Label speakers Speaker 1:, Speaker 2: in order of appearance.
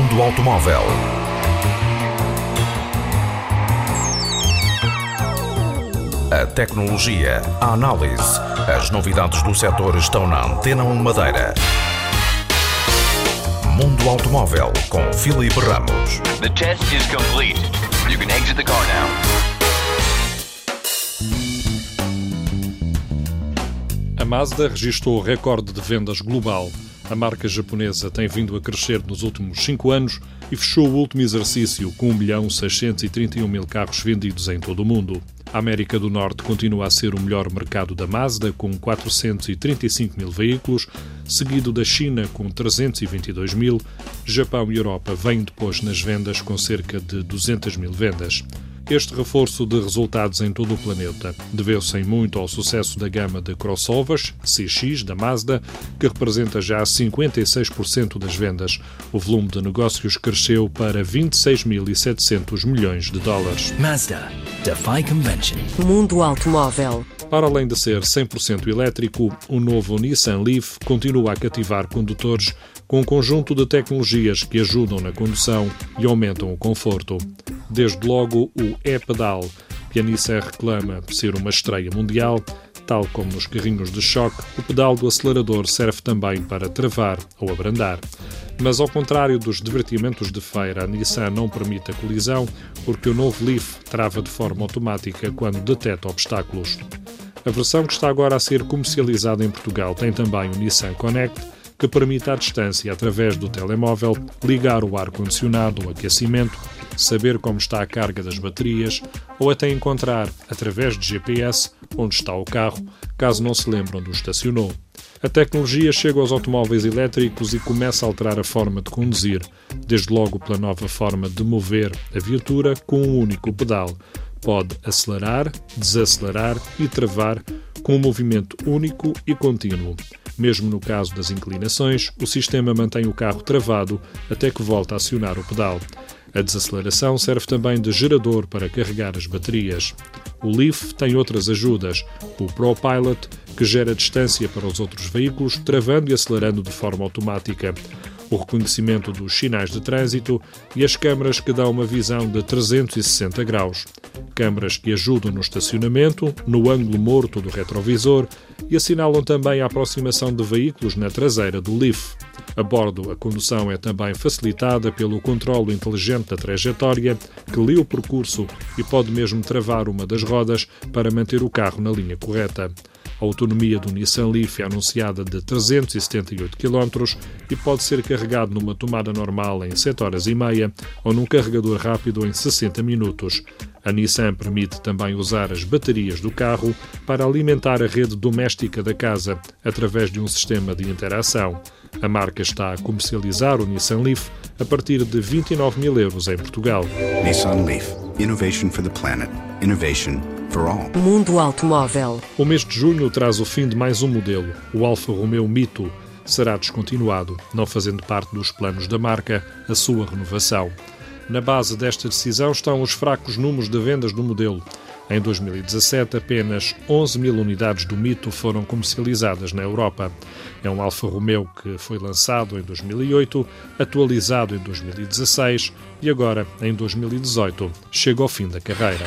Speaker 1: automóvel. A tecnologia, a análise, as novidades do setor estão na Antena 1 Madeira. Mundo Automóvel com Filipe Ramos.
Speaker 2: The test is complete. You can exit the car now.
Speaker 3: A Mazda registrou o recorde de vendas global. A marca japonesa tem vindo a crescer nos últimos cinco anos e fechou o último exercício com 1 milhão 631 mil carros vendidos em todo o mundo. A América do Norte continua a ser o melhor mercado da Mazda, com 435 mil veículos, seguido da China, com 322 mil. Japão e Europa vêm depois nas vendas, com cerca de 200 mil vendas. Este reforço de resultados em todo o planeta deveu-se em muito ao sucesso da gama de crossovers CX da Mazda, que representa já 56% das vendas. O volume de negócios cresceu para 26.700 milhões de dólares.
Speaker 4: Mazda. Defy convention.
Speaker 5: Mundo Automóvel.
Speaker 3: Para além de ser 100% elétrico, o novo Nissan Leaf continua a cativar condutores com um conjunto de tecnologias que ajudam na condução e aumentam o conforto. Desde logo o e-pedal, que a Nissan reclama ser uma estreia mundial, tal como nos carrinhos de choque, o pedal do acelerador serve também para travar ou abrandar. Mas ao contrário dos divertimentos de feira, a Nissan não permite a colisão porque o novo Leaf trava de forma automática quando detecta obstáculos. A versão que está agora a ser comercializada em Portugal tem também o Nissan Connect, que permite à distância, através do telemóvel, ligar o ar-condicionado ou aquecimento, saber como está a carga das baterias ou até encontrar, através de GPS, onde está o carro, caso não se lembre onde o estacionou. A tecnologia chega aos automóveis elétricos e começa a alterar a forma de conduzir, desde logo pela nova forma de mover a viatura com um único pedal. Pode acelerar, desacelerar e travar com um movimento único e contínuo. Mesmo no caso das inclinações, o sistema mantém o carro travado até que volte a acionar o pedal. A desaceleração serve também de gerador para carregar as baterias. O Leaf tem outras ajudas, o ProPilot, que gera distância para os outros veículos, travando e acelerando de forma automática o reconhecimento dos sinais de trânsito e as câmaras que dão uma visão de 360 graus. Câmaras que ajudam no estacionamento, no ângulo morto do retrovisor e assinalam também a aproximação de veículos na traseira do Leaf. A bordo, a condução é também facilitada pelo controle inteligente da trajetória, que lê o percurso e pode mesmo travar uma das rodas para manter o carro na linha correta. A autonomia do Nissan Leaf é anunciada de 378 km e pode ser carregado numa tomada normal em 7 horas e meia ou num carregador rápido em 60 minutos. A Nissan permite também usar as baterias do carro para alimentar a rede doméstica da casa através de um sistema de interação. A marca está a comercializar o Nissan Leaf a partir de 29 mil euros em Portugal.
Speaker 6: Nissan Leaf. Innovation for the planet. Innovation.
Speaker 5: Mundo Automóvel.
Speaker 3: O mês de junho traz o fim de mais um modelo, o Alfa Romeo Mito. Será descontinuado, não fazendo parte dos planos da marca a sua renovação. Na base desta decisão estão os fracos números de vendas do modelo. Em 2017, apenas 11 mil unidades do Mito foram comercializadas na Europa. É um Alfa Romeo que foi lançado em 2008, atualizado em 2016 e agora, em 2018, chega ao fim da carreira.